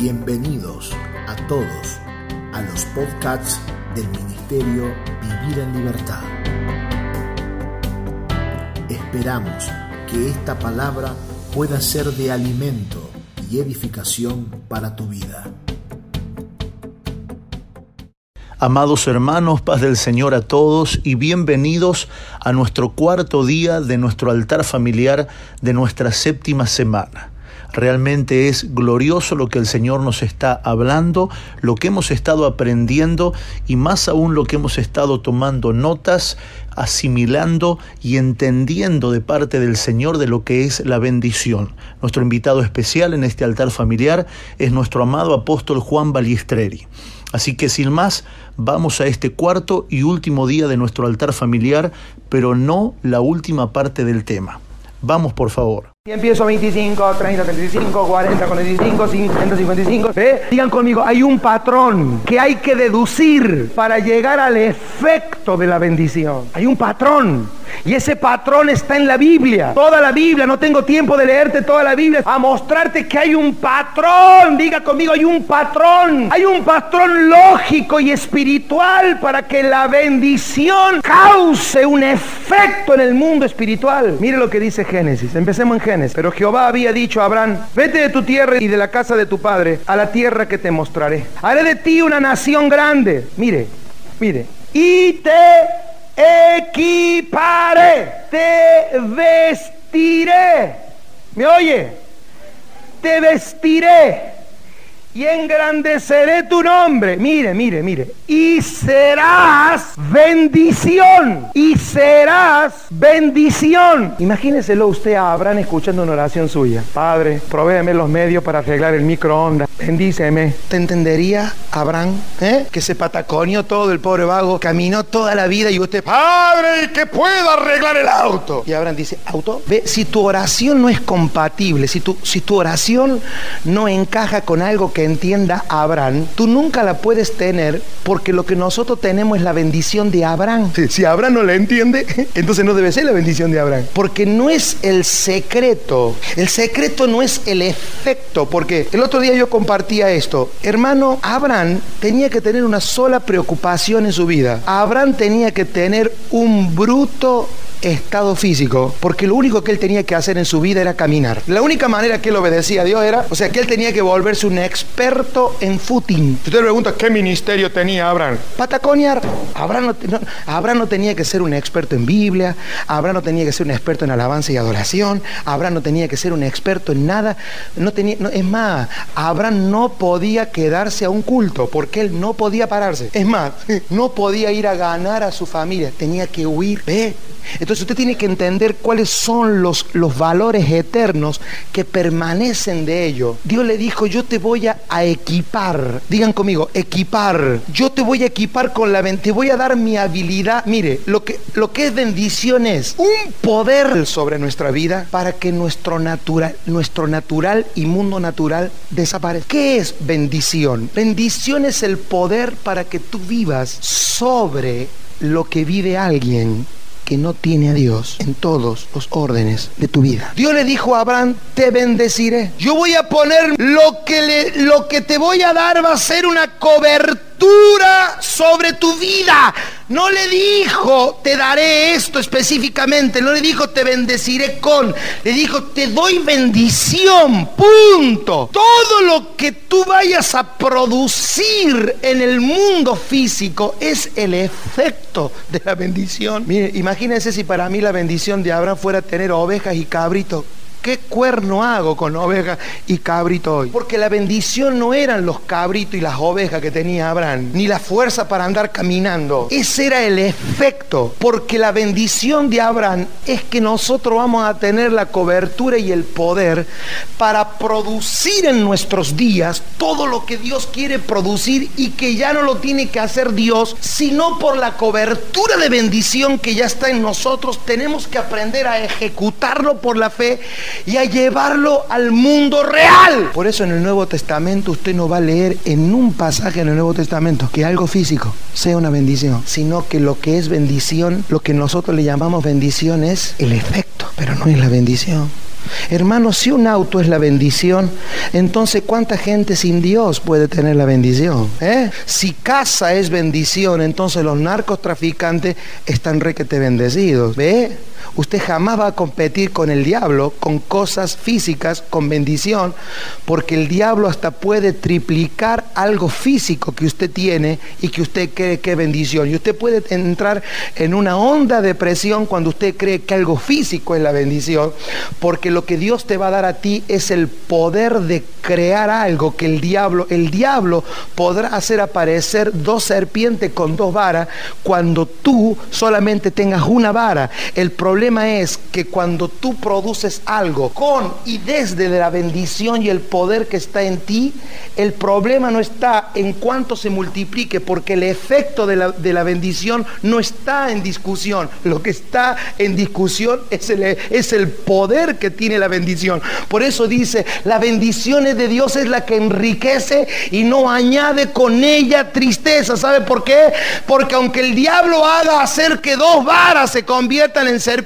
Bienvenidos a todos a los podcasts del Ministerio Vivir en Libertad. Esperamos que esta palabra pueda ser de alimento y edificación para tu vida. Amados hermanos, paz del Señor a todos y bienvenidos a nuestro cuarto día de nuestro altar familiar de nuestra séptima semana. Realmente es glorioso lo que el Señor nos está hablando, lo que hemos estado aprendiendo y más aún lo que hemos estado tomando notas, asimilando y entendiendo de parte del Señor de lo que es la bendición. Nuestro invitado especial en este altar familiar es nuestro amado apóstol Juan Balistreri. Así que sin más, vamos a este cuarto y último día de nuestro altar familiar, pero no la última parte del tema. Vamos por favor. Empiezo 25, 30, 35, 40, 45, 50, 55. ¿eh? Digan conmigo, hay un patrón que hay que deducir para llegar al efecto de la bendición. Hay un patrón. Y ese patrón está en la Biblia. Toda la Biblia. No tengo tiempo de leerte toda la Biblia. A mostrarte que hay un patrón. Diga conmigo, hay un patrón. Hay un patrón lógico y espiritual para que la bendición cause un efecto en el mundo espiritual. Mire lo que dice Génesis. Empecemos en Génesis. Pero Jehová había dicho a Abraham, vete de tu tierra y de la casa de tu padre a la tierra que te mostraré. Haré de ti una nación grande. Mire, mire. Y te equiparé, te vestiré. ¿Me oye? Te vestiré y engrandeceré tu nombre. Mire, mire, mire. Y serás bendición. Y serás bendición. Imagíneselo usted a Abraham escuchando una oración suya. Padre, provéeme los medios para arreglar el microondas. Bendíceme. ¿Te entendería, Abraham? ¿Eh? Que se pataconeó todo el pobre vago, caminó toda la vida y usted, Padre, que pueda arreglar el auto. Y Abraham dice, ¿auto? Ve, si tu oración no es compatible, si tu, si tu oración no encaja con algo que entienda Abraham, tú nunca la puedes tener porque lo que nosotros tenemos es la bendición de Abraham. Si, Abraham no la entiende, entonces no debe ser la bendición de Abraham. Porque no es el secreto. El secreto no es el efecto. Porque el otro día yo esto. Hermano, Abraham tenía que tener una sola preocupación en su vida. Abraham tenía que tener un bruto estado físico, porque lo único que él tenía que hacer en su vida era caminar. La única manera que él obedecía a Dios era, o sea, que él tenía que volverse un experto en footing. Si usted pregunta qué ministerio tenía Abraham, pataconiar. Abraham no, Abraham no tenía que ser un experto en Biblia, Abraham no tenía que ser un experto en alabanza y adoración, Abraham no tenía que ser un experto en nada, no tenía, es más, Abraham no podía quedarse a un culto porque él no podía pararse. Es más, no podía ir a ganar a su familia, tenía que huir. ¿Ve? Entonces usted tiene que entender cuáles son los, los valores eternos que permanecen de ello. Dios le dijo, yo te voy a, equipar. Digan conmigo, equipar. Yo te voy a equipar con la te voy a dar mi habilidad. Mire, lo que, lo que es bendición es un poder sobre nuestra vida para que nuestro natural, nuestro natural y mundo natural desaparezca. ¿Qué es bendición? Bendición es el poder para que tú vivas sobre lo que vive alguien que no tiene a Dios en todos los órdenes de tu vida. Dios le dijo a Abraham, te bendeciré. Yo voy a poner lo que, le, lo que te voy a dar va a ser una cobertura sobre tu vida. No le dijo, te daré esto específicamente. No le dijo, te bendeciré con. Le dijo, te doy bendición. Punto. Todo lo que tú vayas a producir en el mundo físico es el efecto de la bendición. Mire, imagínense si para mí la bendición de Abraham fuera tener ovejas y cabritos. ¿Qué cuerno hago con oveja y cabrito hoy? Porque la bendición no eran los cabritos y las ovejas que tenía Abraham, ni la fuerza para andar caminando. Ese era el efecto, porque la bendición de Abraham es que nosotros vamos a tener la cobertura y el poder para producir en nuestros días todo lo que Dios quiere producir y que ya no lo tiene que hacer Dios, sino por la cobertura de bendición que ya está en nosotros. Tenemos que aprender a ejecutarlo por la fe y a llevarlo al mundo real. Por eso en el Nuevo Testamento usted no va a leer en un pasaje en el Nuevo Testamento que algo físico sea una bendición, sino que lo que es bendición, lo que nosotros le llamamos bendición es el efecto, pero no es la bendición. Hermano, si un auto es la bendición, entonces ¿cuánta gente sin Dios puede tener la bendición? ¿Eh? Si casa es bendición, entonces los narcotraficantes están requete bendecidos. ¿Ve? Usted jamás va a competir con el diablo, con cosas físicas, con bendición, porque el diablo hasta puede triplicar algo físico que usted tiene y que usted cree que es bendición. Y usted puede entrar en una honda depresión cuando usted cree que algo físico es la bendición, porque lo que Dios te va a dar a ti es el poder de crear algo que el diablo, el diablo podrá hacer aparecer dos serpientes con dos varas cuando tú solamente tengas una vara. El problema es que cuando tú produces algo con y desde la bendición y el poder que está en ti, el problema no está en cuánto se multiplique, porque el efecto de la, de la bendición no está en discusión. Lo que está en discusión es el, es el poder que tiene la bendición. Por eso dice, la bendición de Dios es la que enriquece y no añade con ella tristeza. ¿Sabe por qué? Porque aunque el diablo haga hacer que dos varas se conviertan en ser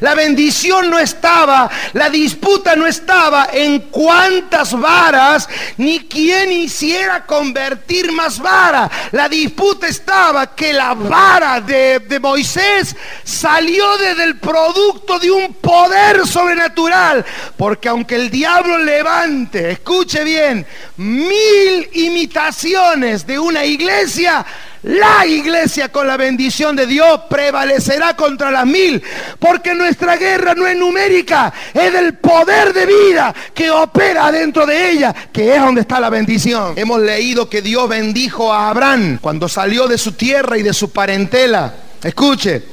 la bendición no estaba, la disputa no estaba en cuántas varas ni quién hiciera convertir más vara. La disputa estaba que la vara de, de Moisés salió desde el producto de un poder sobrenatural. Porque aunque el diablo levante, escuche bien, mil imitaciones de una iglesia, la iglesia con la bendición de Dios prevalecerá contra las mil, porque nuestra guerra no es numérica, es del poder de vida que opera dentro de ella, que es donde está la bendición. Hemos leído que Dios bendijo a Abraham cuando salió de su tierra y de su parentela. Escuche,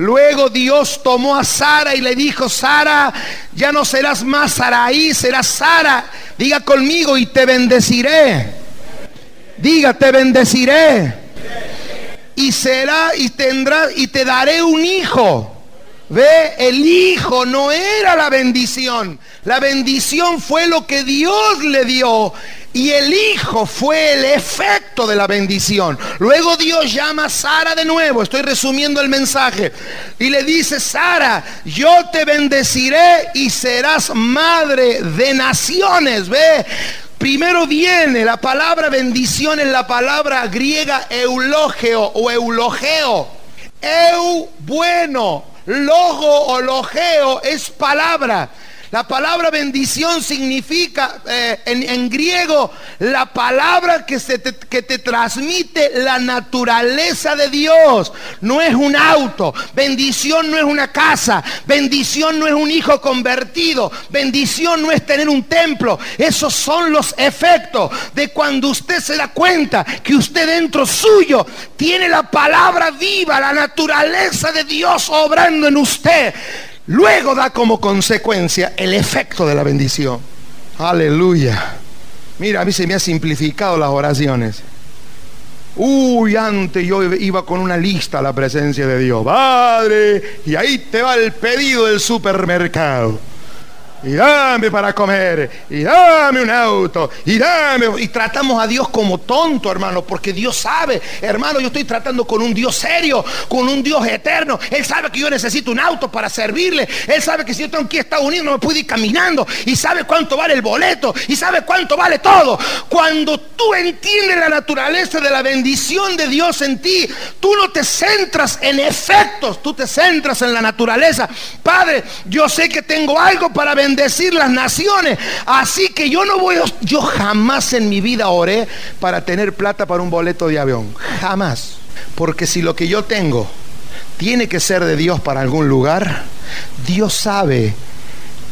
Luego Dios tomó a Sara y le dijo, Sara, ya no serás más Saraí, serás Sara. Diga conmigo y te bendeciré. Diga, te bendeciré y será y tendrá y te daré un hijo. Ve, el hijo no era la bendición. La bendición fue lo que Dios le dio. Y el hijo fue el efecto de la bendición. Luego Dios llama a Sara de nuevo. Estoy resumiendo el mensaje. Y le dice, Sara, yo te bendeciré y serás madre de naciones. Ve, Primero viene la palabra bendición en la palabra griega eulogeo o eulogeo. Eu bueno, logo o logeo es palabra. La palabra bendición significa eh, en, griego la palabra que, se que te transmite la naturaleza de Dios. No es un auto. Bendición no es una casa. Bendición no es un hijo convertido. Bendición no es tener un templo. Esos son los efectos de cuando usted se da cuenta que usted dentro suyo tiene la palabra viva, la naturaleza de Dios obrando en usted luego da como consecuencia el efecto de la bendición. Aleluya. Mira, a mí se me ha simplificado las oraciones. Uy, antes yo iba con una lista a la presencia de Dios. Padre, y ahí te va el pedido del supermercado y dame para comer, y dame un auto, y dame. Y tratamos a Dios como tonto, hermano, porque Dios sabe, hermano, yo estoy tratando con un Dios serio, con un Dios eterno. Él sabe que yo necesito un auto para servirle. Él sabe que si yo tengo ir a Estados Unidos no me puedo ir caminando. Y sabe cuánto vale el boleto, y sabe cuánto vale todo. Cuando tú entiendes la naturaleza de la bendición de Dios en ti, tú no te centras en efectos, tú te centras en la naturaleza. Padre, yo sé que tengo algo para bendecir decir las naciones. Así que yo no voy, yo jamás en mi vida oré para tener plata para un boleto de avión. Jamás. Porque si lo que yo tengo tiene que ser de Dios para algún lugar, Dios sabe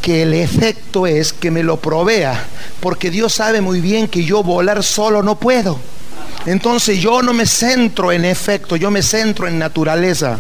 que el efecto es que me lo provea. Porque Dios sabe muy bien que yo volar solo no puedo. Entonces yo no me centro en efecto, yo me centro en naturaleza.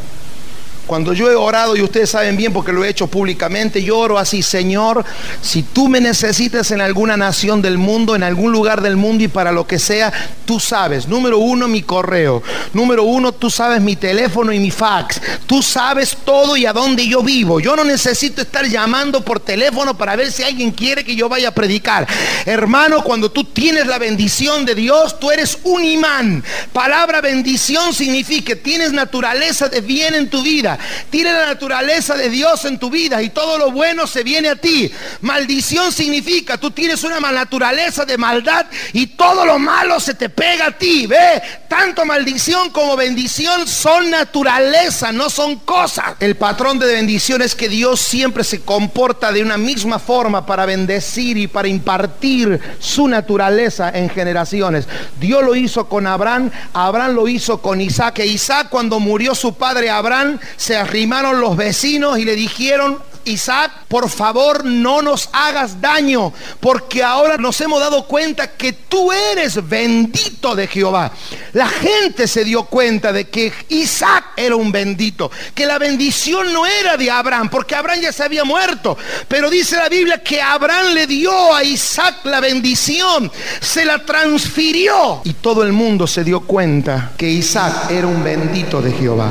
Cuando yo he orado, y ustedes saben bien porque lo he hecho públicamente, yo oro así, Señor, si tú me necesitas en alguna nación del mundo, en algún lugar del mundo y para lo que sea, tú sabes. Número uno, mi correo. Número uno, tú sabes mi teléfono y mi fax. Tú sabes todo y a dónde yo vivo. Yo no necesito estar llamando por teléfono para ver si alguien quiere que yo vaya a predicar. Hermano, cuando tú tienes la bendición de Dios, tú eres un imán. Palabra bendición significa que tienes naturaleza de bien en tu vida. Tiene la naturaleza de Dios en tu vida y todo lo bueno se viene a ti. Maldición significa tú tienes una naturaleza de maldad y todo lo malo se te pega a ti. Ve, tanto maldición como bendición son naturaleza, no son cosas. El patrón de bendición es que Dios siempre se comporta de una misma forma para bendecir y para impartir su naturaleza en generaciones. Dios lo hizo con Abraham, Abraham lo hizo con Isaac. E Isaac cuando murió su padre Abraham, se arrimaron los vecinos y le dijeron, Isaac, por favor no nos hagas daño, porque ahora nos hemos dado cuenta que tú eres bendito de Jehová. La gente se dio cuenta de que Isaac era un bendito, que la bendición no era de Abraham, porque Abraham ya se había muerto, pero dice la Biblia que Abraham le dio a Isaac la bendición, se la transfirió y todo el mundo se dio cuenta que Isaac era un bendito de Jehová.